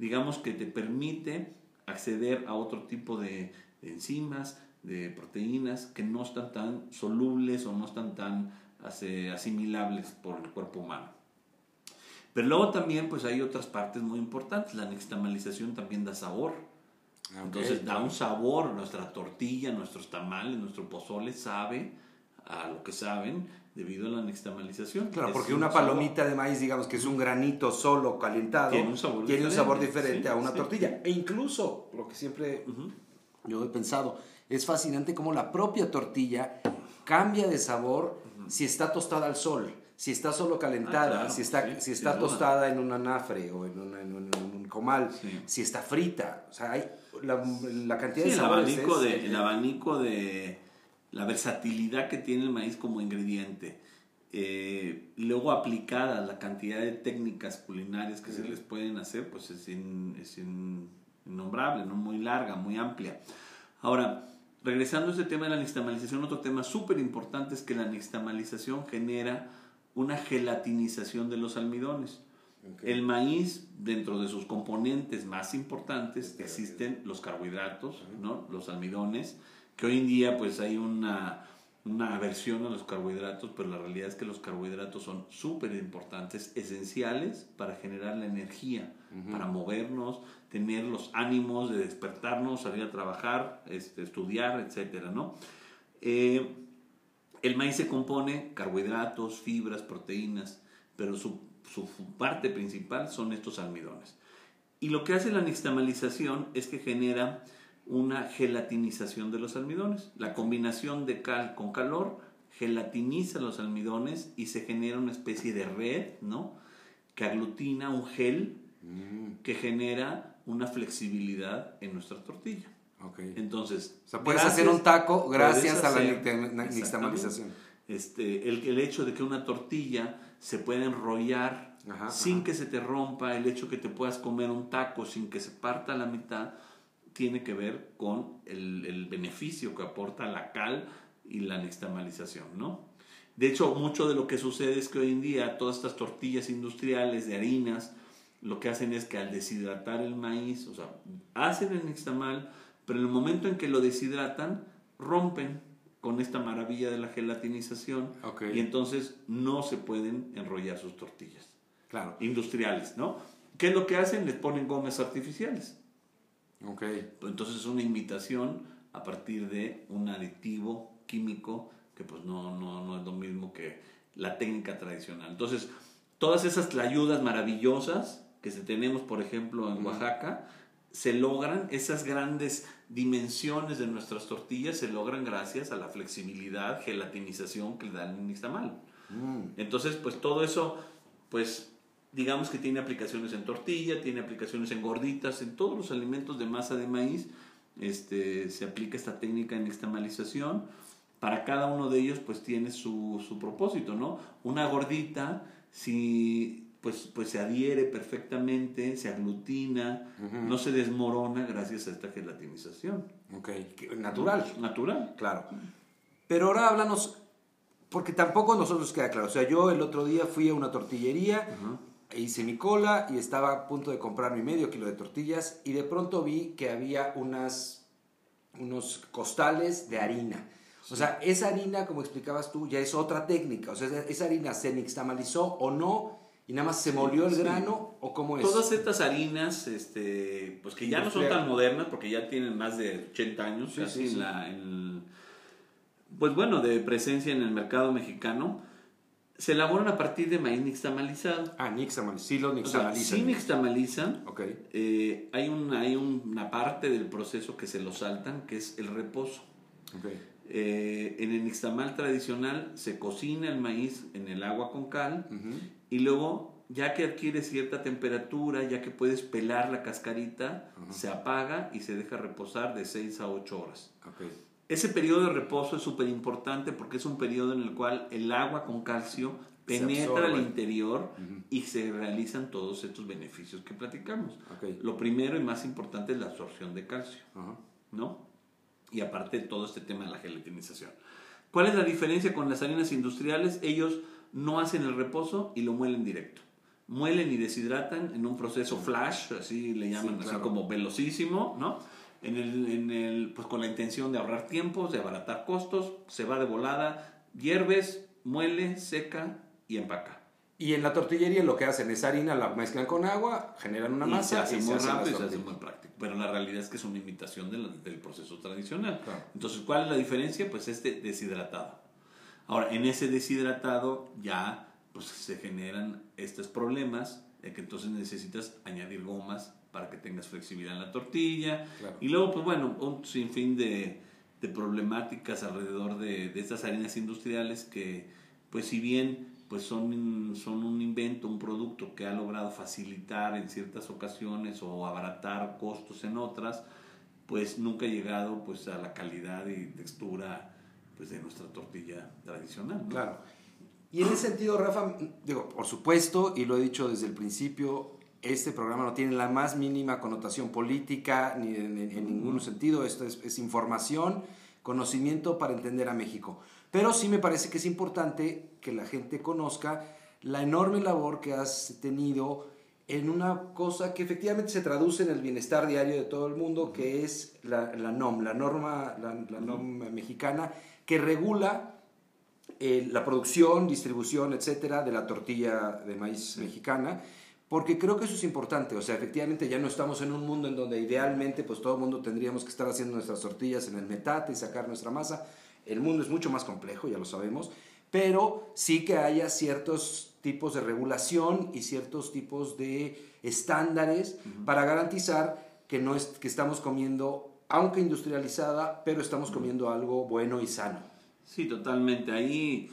Digamos que te permite acceder a otro tipo de, enzimas, de proteínas que no están tan solubles o no están tan asimilables por el cuerpo humano. Pero luego también pues hay otras partes muy importantes. La nixtamalización también da sabor. Entonces da un sabor. Nuestra tortilla, nuestros tamales, nuestro pozole sabe a lo que saben debido a la nixtamalización. Claro, porque una palomita de maíz, digamos que es un granito solo calentado, tiene un sabor tiene diferente, un sabor diferente a una tortilla. E incluso, lo que siempre yo he pensado, es fascinante cómo la propia tortilla cambia de sabor si está tostada al sol, si está solo calentada, ah, si está, si está tostada en un anafre o en, un comal, si está frita. O sea, hay la, la cantidad de sabores. El abanico, de, el abanico de la versatilidad que tiene el maíz como ingrediente. Eh, luego aplicada la cantidad de técnicas culinarias que se les pueden hacer, pues es, es innombrable, ¿no? muy larga, muy amplia. Ahora, regresando a este tema de la nixtamalización, otro tema súper importante es que la nixtamalización genera una gelatinización de los almidones. El maíz, dentro de sus componentes más importantes, existen los carbohidratos, ¿no? los almidones, que hoy en día pues hay una, una aversión a los carbohidratos, pero la realidad es que los carbohidratos son súper importantes, esenciales para generar la energía, para movernos, tener los ánimos de despertarnos, salir a trabajar, este, estudiar, etcétera, ¿no? Eh, el maíz se compone carbohidratos, fibras, proteínas, pero su, su parte principal son estos almidones. Y lo que hace la nixtamalización es que genera una gelatinización de los almidones. La combinación de cal con calor gelatiniza los almidones y se genera una especie de red, ¿no? Que aglutina un gel mm. que genera una flexibilidad en nuestra tortilla. Okay. Entonces, o sea, puedes hacer un taco gracias a la nixtamalización. este, el, el hecho de que una tortilla se pueda enrollar Ajá, sin ajá. que se te rompa, el hecho que te puedas comer un taco sin que se parta a la mitad, tiene que ver con el, el beneficio que aporta la cal y la nixtamalización, ¿no? De hecho, mucho de lo que sucede es que hoy en día todas estas tortillas industriales de harinas, lo que hacen es que al deshidratar el maíz, o sea, hacen el nixtamal, pero en el momento en que lo deshidratan, rompen con esta maravilla de la gelatinización y entonces no se pueden enrollar sus tortillas Claro. industriales, ¿no? ¿Qué es lo que hacen? Les ponen gomas artificiales. Ok. Pues Entonces es una imitación a partir de un aditivo químico que pues no, no, no es lo mismo que la técnica tradicional. Entonces, todas esas tlayudas maravillosas que se tenemos, por ejemplo, en Oaxaca, se logran, esas grandes dimensiones de nuestras tortillas se logran gracias a la flexibilidad, gelatinización que le da el nixtamal. Mm. Entonces, pues todo eso, pues digamos que tiene aplicaciones en tortilla, tiene aplicaciones en gorditas, en todos los alimentos de masa de maíz, este, se aplica esta técnica de nixtamalización. Para cada uno de ellos, pues tiene su, su propósito, ¿no? Una gordita, si pues, pues se adhiere perfectamente, se aglutina, no se desmorona gracias a esta gelatinización. Ok. Natural. Natural. Claro. Pero ahora háblanos, porque tampoco nosotros queda claro. O sea, yo el otro día fui a una tortillería, e hice mi cola y estaba a punto de comprar mi medio kilo de tortillas y de pronto vi que había unas, unos costales de harina. O sea, esa harina, como explicabas tú, ya es otra técnica. O sea, esa harina se nixtamalizó o no y nada más se molió el sí. grano o cómo es. Todas estas harinas, este, pues que ya no son tan modernas, porque ya tienen más de 80 años, Sí, casi sí, en sí. la, en- pues bueno, de presencia en el mercado mexicano, se elaboran a partir de maíz nixtamalizado. Ah, nixtamal. Sí, lo O sea, nixtamalizan. sí nixtamalizan, Ok. eh, hay, una, hay una parte del proceso que se lo saltan, que es el reposo. Ok. Eh, en el nixtamal tradicional se cocina el maíz en el agua con cal, y luego, ya que adquiere cierta temperatura, ya que puedes pelar la cascarita, se apaga y se deja reposar de 6 a 8 horas. Ok. Ese periodo de reposo es súper importante porque es un periodo en el cual el agua con calcio penetra al interior y se realizan todos estos beneficios que platicamos. Ok. Lo primero y más importante es la absorción de calcio. ¿no? Y aparte todo este tema de la gelatinización. ¿Cuál es la diferencia con las harinas industriales? Ellos no hacen el reposo y lo muelen directo. Muelen y deshidratan en un proceso flash, así le llaman, Sí, así como velocísimo, ¿no? En el, en el, pues con la intención de ahorrar tiempos, de abaratar costos, se va de volada, hierves, muele, seca y empaca. Y en la tortillería lo que hacen es harina, la mezclan con agua, generan una y masa se hace y muy las rápido y se hace muy práctico. Pero la realidad es que es una imitación del, del proceso tradicional. Claro. Entonces, ¿cuál es la diferencia? Pues este deshidratado. Ahora, en ese deshidratado ya pues, se generan estos problemas de que entonces necesitas añadir gomas para que tengas flexibilidad en la tortilla. Claro. Y luego, pues bueno, un sinfín de, de problemáticas alrededor de, de estas harinas industriales que, pues si bien pues son, son un invento, un producto que ha logrado facilitar en ciertas ocasiones o abaratar costos en otras, pues nunca ha llegado pues a la calidad y textura pues de nuestra tortilla tradicional. ¿no? Claro. Y en ese sentido, Rafa, digo, por supuesto, y lo he dicho desde el principio, este programa no tiene la más mínima connotación política ni en, en- en ningún sentido. Esto es, es información, conocimiento para entender a México. Pero sí me parece que es importante que la gente conozca la enorme labor que has tenido en una cosa que efectivamente se traduce en el bienestar diario de todo el mundo, que es la, la NOM, la norma, la, la NOM mexicana, que regula eh, la producción, distribución, etcétera, de la tortilla de maíz mexicana, porque creo que eso es importante. O sea, efectivamente ya no estamos en un mundo en donde idealmente pues todo el mundo tendríamos que estar haciendo nuestras tortillas en el metate y sacar nuestra masa. El mundo es mucho más complejo, ya lo sabemos, pero sí que haya ciertos tipos de regulación y ciertos tipos de estándares para garantizar que, no es, que estamos comiendo, aunque industrializada, pero estamos comiendo algo bueno y sano. Sí, totalmente. Ahí,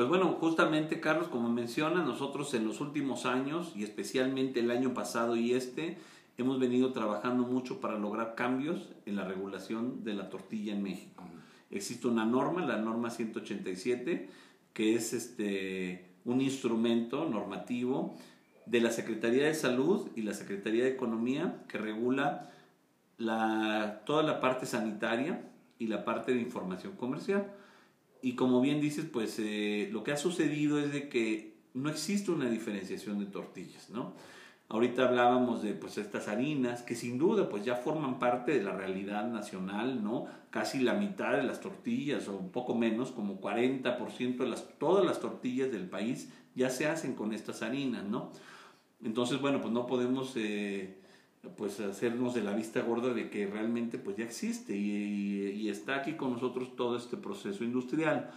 pues bueno, justamente Carlos, como menciona, nosotros en los últimos años y especialmente el año pasado y este, hemos venido trabajando mucho para lograr cambios en la regulación de la tortilla en México. Existe una norma, la norma 187, que es este, un instrumento normativo de la Secretaría de Salud y la Secretaría de Economía que regula la, toda la parte sanitaria y la parte de información comercial. Y como bien dices, pues eh, lo que ha sucedido es de que no existe una diferenciación de tortillas, ¿no? Ahorita hablábamos de pues estas harinas que sin duda pues ya forman parte de la realidad nacional, ¿no? Casi la mitad de las tortillas o un poco menos, como 40% de las todas las tortillas del país ya se hacen con estas harinas, ¿no? Entonces, bueno, pues no podemos eh, pues hacernos de la vista gorda de que realmente pues ya existe y, está aquí con nosotros todo este proceso industrial.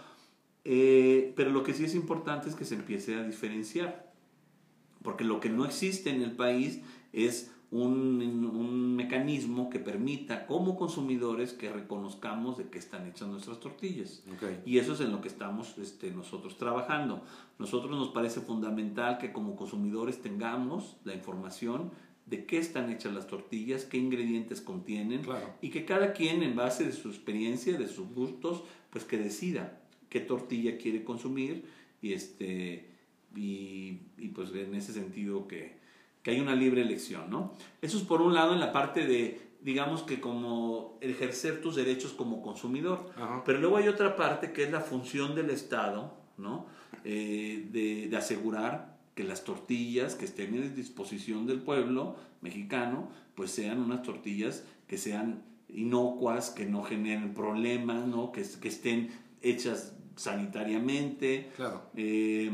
Eh, pero lo que sí es importante es que se empiece a diferenciar porque lo que no existe en el país es un, un, mecanismo que permita como consumidores que reconozcamos de qué están hechas nuestras tortillas. Y eso es en lo que estamos este, nosotros trabajando. Nosotros nos parece fundamental que como consumidores tengamos la información de qué están hechas las tortillas, qué ingredientes contienen y que cada quien en base de su experiencia, de sus gustos, pues que decida qué tortilla quiere consumir y este y, y pues en ese sentido que, que, hay una libre elección, ¿no? Eso es por un lado en la parte de, digamos que como ejercer tus derechos como consumidor, pero luego hay otra parte que es la función del Estado, ¿no? Eh, de, de asegurar que las tortillas que estén en disposición del pueblo mexicano, pues sean unas tortillas que sean inocuas, que no generen problemas, ¿no? que, que estén hechas sanitariamente. Claro. Eh,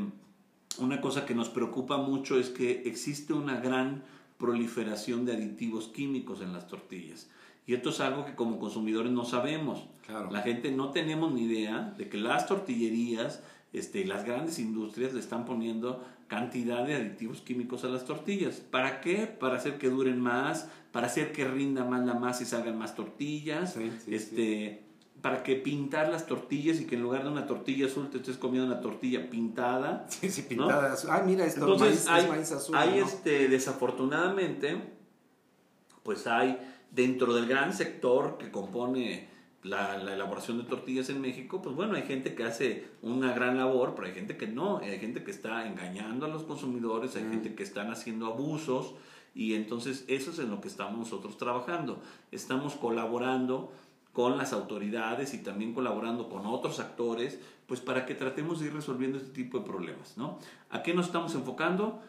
una cosa que nos preocupa mucho es que existe una gran proliferación de aditivos químicos en las tortillas. Y esto es algo que como consumidores no sabemos. La gente no tenemos ni idea de que las tortillerías, este, las grandes industrias le están poniendo cantidad de aditivos químicos a las tortillas. ¿Para qué? Para hacer que duren más, para hacer que rinda más la masa y salgan más tortillas. este, para que pintar las tortillas y que en lugar de una tortilla azul te estés comiendo una tortilla pintada. Sí, sí, pintada. Ah, mira, esto Entonces, hay, azul. Hay este, desafortunadamente, pues hay dentro del gran sector que compone la, la, elaboración de tortillas en México, pues bueno, hay gente que hace una gran labor, pero hay gente que no, hay gente que está engañando a los consumidores, hay mm. gente que están haciendo abusos y entonces eso es en lo que estamos nosotros trabajando. Estamos colaborando con las autoridades y también colaborando con otros actores, pues para que tratemos de ir resolviendo este tipo de problemas, ¿no? ¿A qué nos estamos enfocando?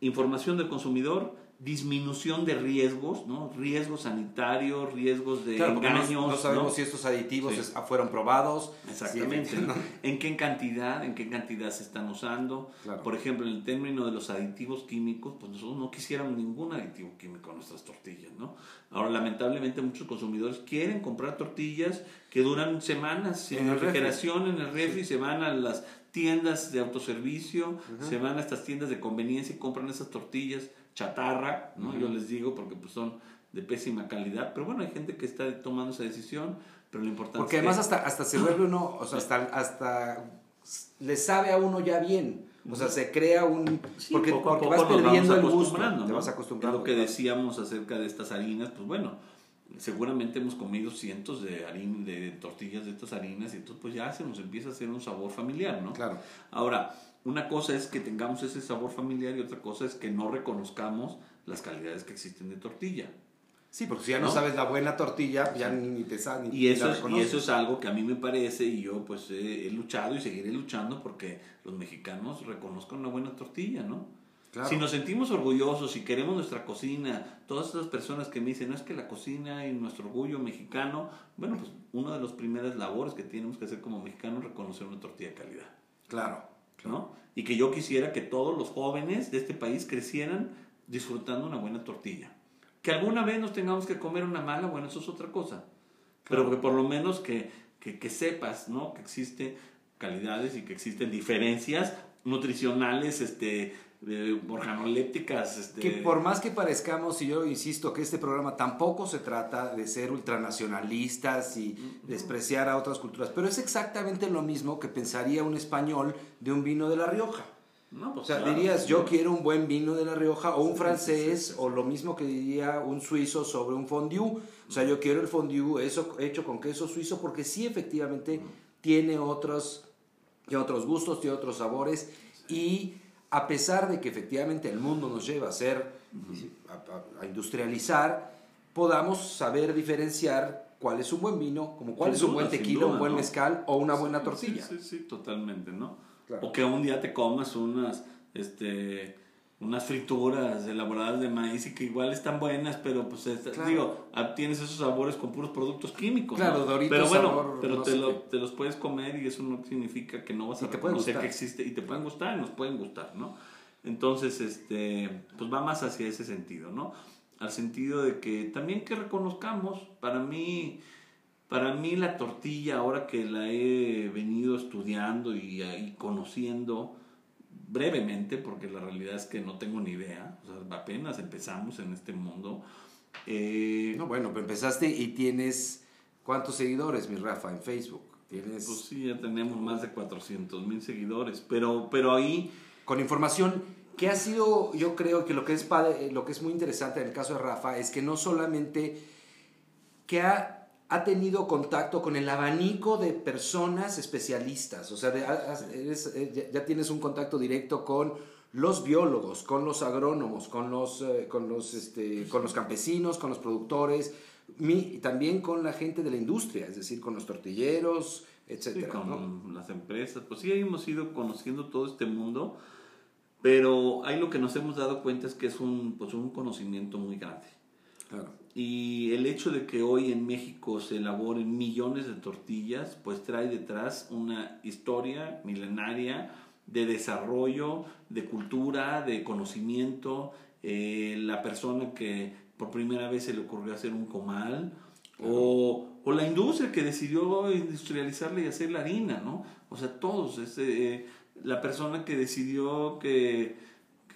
Información del consumidor, disminución de riesgos, ¿no? Riesgos sanitarios, riesgos de engaños. No, sabemos si estos aditivos fueron probados. Exactamente. ¿En qué cantidad? ¿En qué cantidad se están usando? Por ejemplo, en el término de los aditivos químicos, pues nosotros no quisiéramos ningún aditivo químico en nuestras tortillas, ¿no? Ahora, lamentablemente, muchos consumidores quieren comprar tortillas que duran semanas en, refrigeración, en el refri, se van a las tiendas de autoservicio, se van a estas tiendas de conveniencia y compran esas tortillas chatarra, ¿no? Yo les digo porque pues son de pésima calidad, pero bueno, hay gente que está tomando esa decisión, pero lo importante porque además hasta hasta se vuelve uno, o sea, hasta hasta le sabe a uno ya bien. O sea, se crea un... porque, porque vas perdiendo el gusto, te vas acostumbrando. Lo que decíamos acerca de estas harinas, pues bueno, seguramente hemos comido cientos de de tortillas de estas harinas y entonces pues ya se nos empieza a hacer un sabor familiar, ¿no? Claro. Ahora, una cosa es que tengamos ese sabor familiar y otra cosa es que no reconozcamos las calidades que existen de tortilla. Sí, porque si ya no, sabes la buena tortilla, ya ni, te sabes. Y, eso y eso es algo que a mí me parece y yo pues he, luchado y seguiré luchando porque los mexicanos reconozcan una buena tortilla, ¿no? Si nos sentimos orgullosos, y queremos nuestra cocina, todas esas personas que me dicen, no es que la cocina y nuestro orgullo mexicano, bueno, pues una de las primeras labores que tenemos que hacer como mexicanos es reconocer una tortilla de calidad. Claro. ¿No? Y que yo quisiera que todos los jóvenes de este país crecieran disfrutando una buena tortilla. Que alguna vez nos tengamos que comer una mala, bueno, eso es otra cosa. Pero que por lo menos que, que, que sepas, ¿no? Que existen calidades y que existen diferencias nutricionales, este, de organolépticas. Este... Que por más que parezcamos, y yo insisto que este programa tampoco se trata de ser ultranacionalistas y despreciar a otras culturas, pero es exactamente lo mismo que pensaría un español de un vino de La Rioja. No, pues o sea, dirías, yo quiero un buen vino de La Rioja, o un francés, o lo mismo que diría un suizo sobre un fondue. O sea, yo quiero el fondue eso, hecho con queso suizo, porque sí, efectivamente, tiene otros tiene otros gustos, tiene otros sabores y a pesar de que efectivamente el mundo nos lleva a ser, a, industrializar, podamos saber diferenciar cuál es un buen vino, como cuál es un buen tequila, un buen mezcal o una buena tortilla. Sí, sí, sí, totalmente, ¿no? O que un día te comas unas, este, unas frituras elaboradas de maíz y que igual están buenas, pero pues digo, ah, tienes esos sabores con puros productos químicos. Claro, Doritos, Pero bueno, pero te, lo, te, los puedes comer y eso no significa que no vas a reconocer que existe y te pueden gustar y nos pueden gustar, ¿no? Entonces, este, pues va más hacia ese sentido, ¿no? Al sentido de que también que reconozcamos, para mí, para mí la tortilla, ahora que la he venido estudiando y, y conociendo, brevemente, porque la realidad es que no tengo ni idea, o sea, apenas empezamos en este mundo. Eh, no, bueno, pero empezaste y tienes, ¿cuántos seguidores, mi Rafa, en Facebook? ¿Tienes... Pues sí, ya tenemos más de 400 mil seguidores, pero, pero ahí... Con información que ha sido, yo creo que lo que, es padre, lo que es muy interesante en el caso de Rafa es que no solamente que ha ha tenido contacto con el abanico de personas especialistas, o sea, eh, ya tienes un contacto directo con los biólogos, con los agrónomos, con los, eh, con los, este, con los campesinos, con los productores, y también con la gente de la industria, es decir, con los tortilleros, etcétera. con las empresas, pues sí hemos ido conociendo todo este mundo, pero ahí lo que nos hemos dado cuenta es que es un, pues un conocimiento muy grande. Claro. Y el hecho de que hoy en México se elaboren millones de tortillas, pues trae detrás una historia milenaria de desarrollo, de cultura, de conocimiento. Eh, la persona que por primera vez se le ocurrió hacer un comal, o, o, la industria que decidió industrializarla y hacer la harina, ¿no? O sea, todos, eh, la persona que decidió que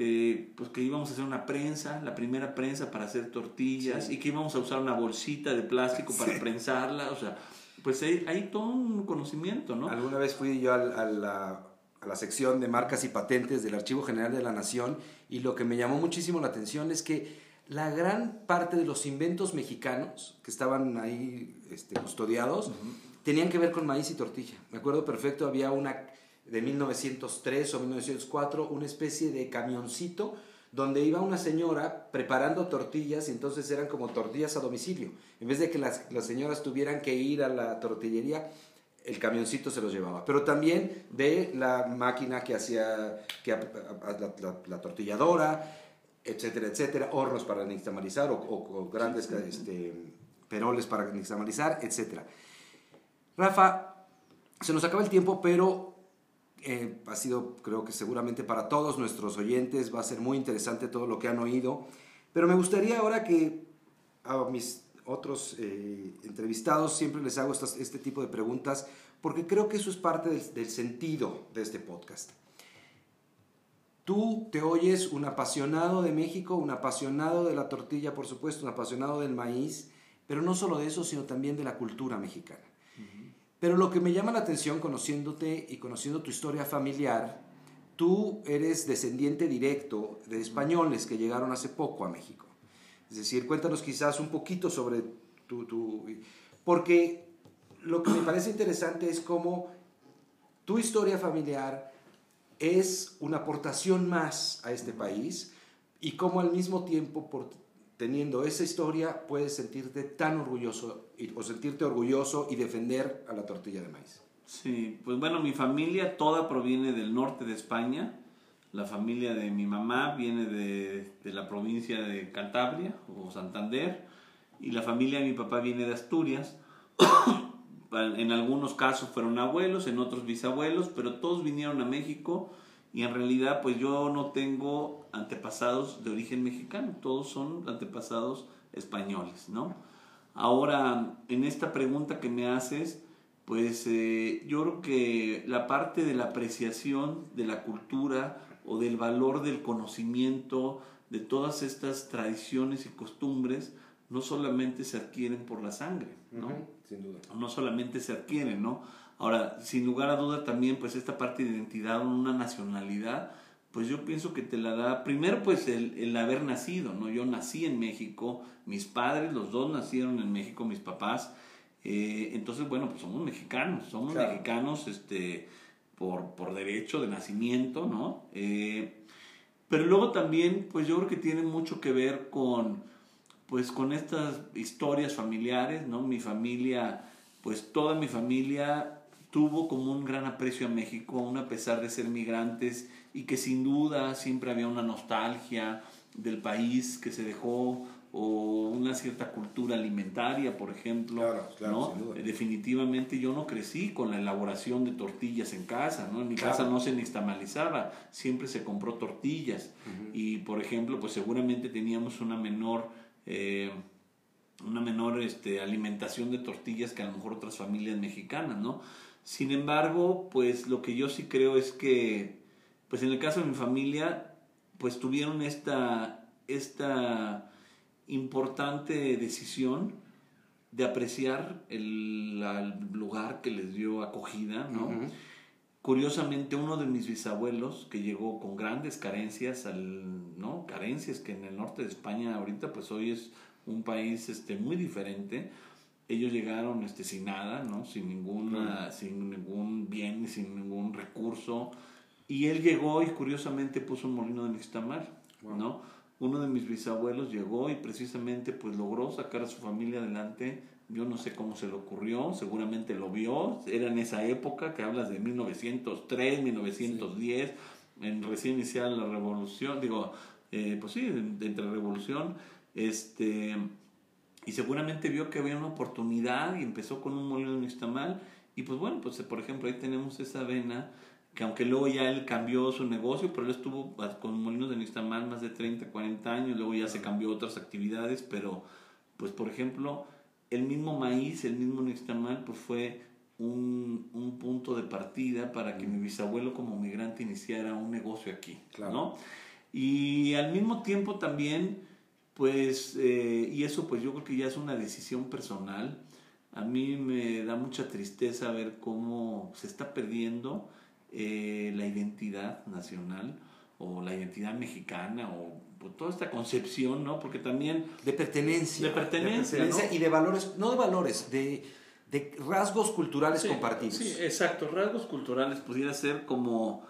que, pues, que íbamos a hacer una prensa, la primera prensa para hacer tortillas y que íbamos a usar una bolsita de plástico para prensarla, o sea, pues hay, hay, todo un conocimiento, ¿no? Alguna vez fui yo a, la, a la sección de marcas y patentes del Archivo General de la Nación y lo que me llamó muchísimo la atención es que la gran parte de los inventos mexicanos que estaban ahí este, custodiados tenían que ver con maíz y tortilla. Me acuerdo perfecto, había una de 1903 o 1904, una especie de camioncito donde iba una señora preparando tortillas y entonces eran como tortillas a domicilio. En vez de que las, señoras tuvieran que ir a la tortillería, el camioncito se los llevaba. Pero también de la máquina que hacía que, la, tortilladora, etcétera, etcétera, hornos para nixtamalizar o, o, grandes este, peroles para nixtamalizar, etcétera. Rafa, se nos acaba el tiempo, pero eh, ha sido, creo que seguramente para todos nuestros oyentes va a ser muy interesante todo lo que han oído. Pero me gustaría ahora que a mis otros eh, entrevistados siempre les hago este tipo de preguntas porque creo que eso es parte del, del sentido de este podcast. Tú te oyes un apasionado de México, un apasionado de la tortilla, por supuesto, un apasionado del maíz, pero no solo de eso, sino también de la cultura mexicana. Pero lo que me llama la atención conociéndote y conociendo tu historia familiar, tú eres descendiente directo de españoles que llegaron hace poco a México. Es decir, cuéntanos quizás un poquito sobre tu... tu porque lo que me parece interesante es cómo tu historia familiar es una aportación más a este país y cómo al mismo tiempo por teniendo esa historia, puedes sentirte tan orgulloso o sentirte orgulloso y defender a la tortilla de maíz. Sí, pues bueno, mi familia toda proviene del norte de España. La familia de mi mamá viene de, de la provincia de Cantabria o Santander y la familia de mi papá viene de Asturias. en algunos casos fueron abuelos, en otros bisabuelos, pero todos vinieron a México y en realidad pues yo no tengo antepasados de origen mexicano, todos son antepasados españoles, ¿no? Ahora, en esta pregunta que me haces, pues eh, yo creo que la parte de la apreciación de la cultura o del valor del conocimiento de todas estas tradiciones y costumbres no solamente se adquieren por la sangre, ¿no? sin duda. No solamente se adquieren, ¿no? Ahora, sin lugar a duda también, pues esta parte de identidad, una nacionalidad, pues yo pienso que te la da, primero pues el, el, haber nacido, ¿no? Yo nací en México, mis padres, los dos nacieron en México, mis papás, eh, entonces bueno, pues somos mexicanos, somos mexicanos, este, por, por derecho de nacimiento, ¿no? Eh, pero luego también, pues yo creo que tiene mucho que ver con, pues con estas historias familiares, ¿no? Mi familia, pues toda mi familia tuvo como un gran aprecio a México, aún a pesar de ser migrantes, y que sin duda siempre había una nostalgia del país que se dejó o una cierta cultura alimentaria, por ejemplo. Claro, claro, ¿no? duda. Definitivamente yo no crecí con la elaboración de tortillas en casa, ¿no? En mi Claro. casa no se nixtamalizaba, siempre se compró tortillas. Y, por ejemplo, pues seguramente teníamos una menor... eh, una menor este, alimentación de tortillas que a lo mejor otras familias mexicanas, ¿no? Sin embargo, pues lo que yo sí creo es que, pues en el caso de mi familia, pues tuvieron esta, esta importante decisión de apreciar el, lugar que les dio acogida, ¿no? Curiosamente, uno de mis bisabuelos, que llegó con grandes carencias, al, ¿no? carencias que en el norte de España ahorita, pues hoy es un país este, muy diferente. Ellos llegaron este, sin nada, ¿no? sin, ninguna, sin ningún bien, sin ningún recurso. Y él llegó y curiosamente puso un molino de nixtamal, Wow. ¿no? Uno de mis bisabuelos llegó y precisamente pues logró sacar a su familia adelante. Yo no sé cómo se le ocurrió, seguramente lo vio. Era en esa época que hablas de 1903, 1910, en recién iniciada la revolución, digo, eh, pues sí, entre revolución, este, y seguramente vio que había una oportunidad y empezó con un molino de nixtamal. Y pues bueno, pues por ejemplo ahí tenemos esa avena que aunque luego ya él cambió su negocio, pero él estuvo con molinos de nixtamal más de 30, 40 años, luego ya se cambió a otras actividades, pero pues por ejemplo, el mismo maíz, el mismo nixtamal, pues fue un, un punto de partida para que mi bisabuelo como migrante iniciara un negocio aquí, Claro. ¿no? Y al mismo tiempo también, pues, eh, y eso pues yo creo que ya es una decisión personal, a mí me da mucha tristeza ver cómo se está perdiendo eh, la identidad nacional o la identidad mexicana o toda esta concepción, ¿no? Porque también De pertenencia. De pertenencia, ¿no? y de valores, no de valores, de, de rasgos culturales Sí, compartidos. Sí, exacto. Rasgos culturales pudiera ser como...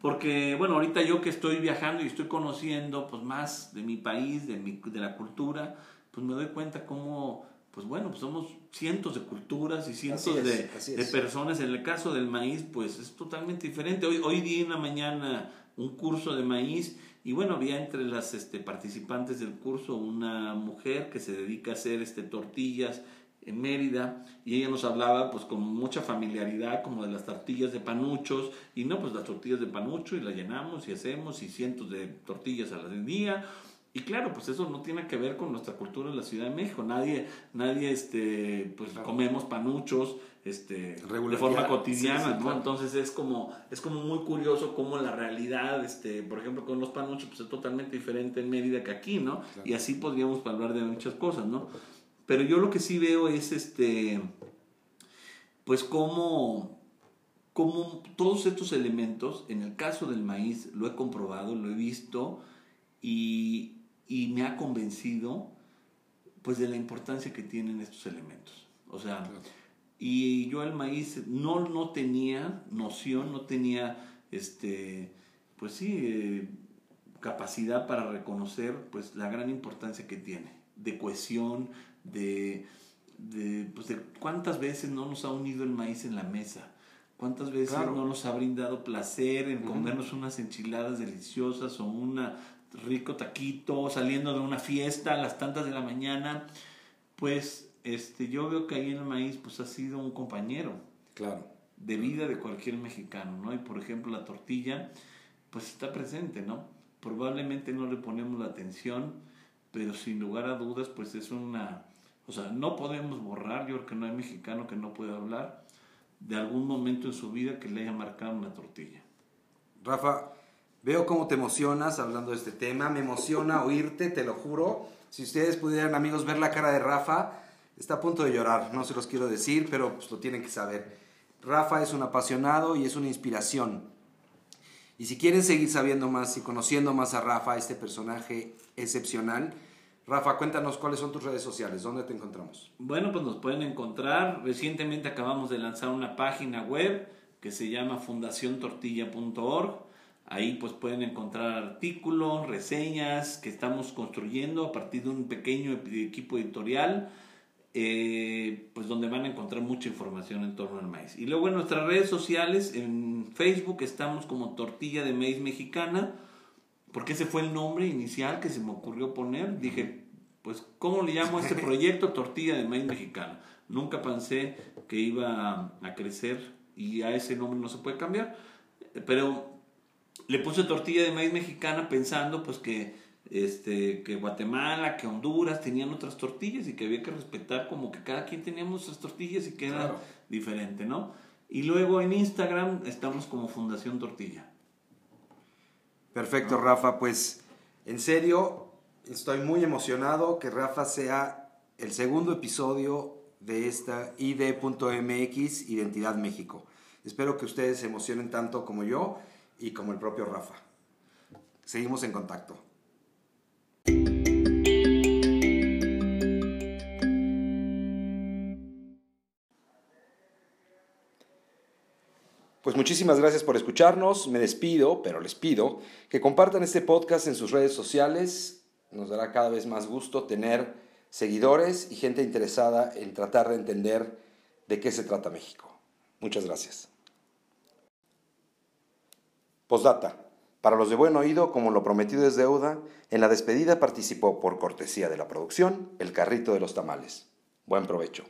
Porque, bueno, ahorita yo que estoy viajando y estoy conociendo pues más de mi país, de, mi, de la cultura, pues me doy cuenta cómo, pues bueno, pues somos cientos de culturas y cientos es, de, personas. En el caso del maíz, pues es totalmente diferente. Hoy, hoy di en la mañana un curso de maíz y bueno, había entre las este, participantes del curso una mujer que se dedica a hacer este, tortillas en Mérida y ella nos hablaba pues con mucha familiaridad como de las tortillas de panuchos y no pues las tortillas de panucho y las llenamos y hacemos y cientos de tortillas al día y claro pues eso no tiene que ver con nuestra cultura en la Ciudad de México nadie nadie este pues Claro. comemos panuchos este Regular- de forma cotidiana sí, sí, ¿no? claro. entonces es como es como muy curioso cómo la realidad este por ejemplo con los panuchos pues es totalmente diferente en Mérida que aquí no Claro. y así podríamos hablar de muchas cosas no pero yo lo que sí veo es este pues cómo cómo todos estos elementos en el caso del maíz lo he comprobado lo he visto y, y me ha convencido pues de la importancia que tienen estos elementos o sea Claro. y yo el maíz no, no tenía noción, no tenía, este, pues sí, eh, capacidad para reconocer pues la gran importancia que tiene, de cohesión, de, de, pues, de cuántas veces no nos ha unido el maíz en la mesa, cuántas veces Claro. no nos ha brindado placer en comernos unas enchiladas deliciosas o un rico taquito saliendo de una fiesta a las tantas de la mañana, pues este, yo veo que ahí en el maíz pues ha sido un compañero Claro. de vida de cualquier mexicano, ¿no? Y por ejemplo la tortilla pues está presente, ¿no? Probablemente no le ponemos la atención, pero sin lugar a dudas pues es una, o sea, no podemos borrar, yo creo que no hay mexicano que no pueda hablar de algún momento en su vida que le haya marcado una tortilla. Rafa, veo cómo te emocionas hablando de este tema. Me emociona oírte, te lo juro. Si ustedes pudieran, amigos, ver la cara de Rafa, está a punto de llorar. No se los quiero decir, pero pues, lo tienen que saber. Rafa es un apasionado y es una inspiración. Y si quieren seguir sabiendo más y conociendo más a Rafa, este personaje excepcional, Rafa, cuéntanos cuáles son tus redes sociales, dónde te encontramos. Bueno, pues nos pueden encontrar. Recientemente acabamos de lanzar una página web que se llama fundaciontortilla.org. Ahí pues pueden encontrar artículos, reseñas que estamos construyendo a partir de un pequeño equipo editorial, eh, pues donde van a encontrar mucha información en torno al maíz. Y luego en nuestras redes sociales, en Facebook estamos como Tortilla de Maíz Mexicana, porque ese fue el nombre inicial que se me ocurrió poner. Dije, pues, ¿cómo le llamo a este proyecto? Tortilla de Maíz Mexicana. Nunca pensé que iba a crecer y a ese nombre no se puede cambiar, pero le puse tortilla de maíz mexicana pensando pues que este que Guatemala, que Honduras tenían otras tortillas y que había que respetar como que cada quien teníamos nuestras tortillas y que era diferente, ¿no? Y luego en Instagram estamos como Fundación Tortilla. Perfecto, Rafa, pues en serio estoy muy emocionado que Rafa sea el segundo episodio de esta ID.mx Identidad México. Espero que ustedes se emocionen tanto como yo y como el propio Rafa. Seguimos en contacto. Pues muchísimas gracias por escucharnos. Me despido, pero les pido que compartan este podcast en sus redes sociales. Nos dará cada vez más gusto tener seguidores y gente interesada en tratar de entender de qué se trata México. Muchas gracias. Postdata. Para los de buen oído, como lo prometido es deuda, en la despedida participó por cortesía de la producción el carrito de los tamales. Buen provecho.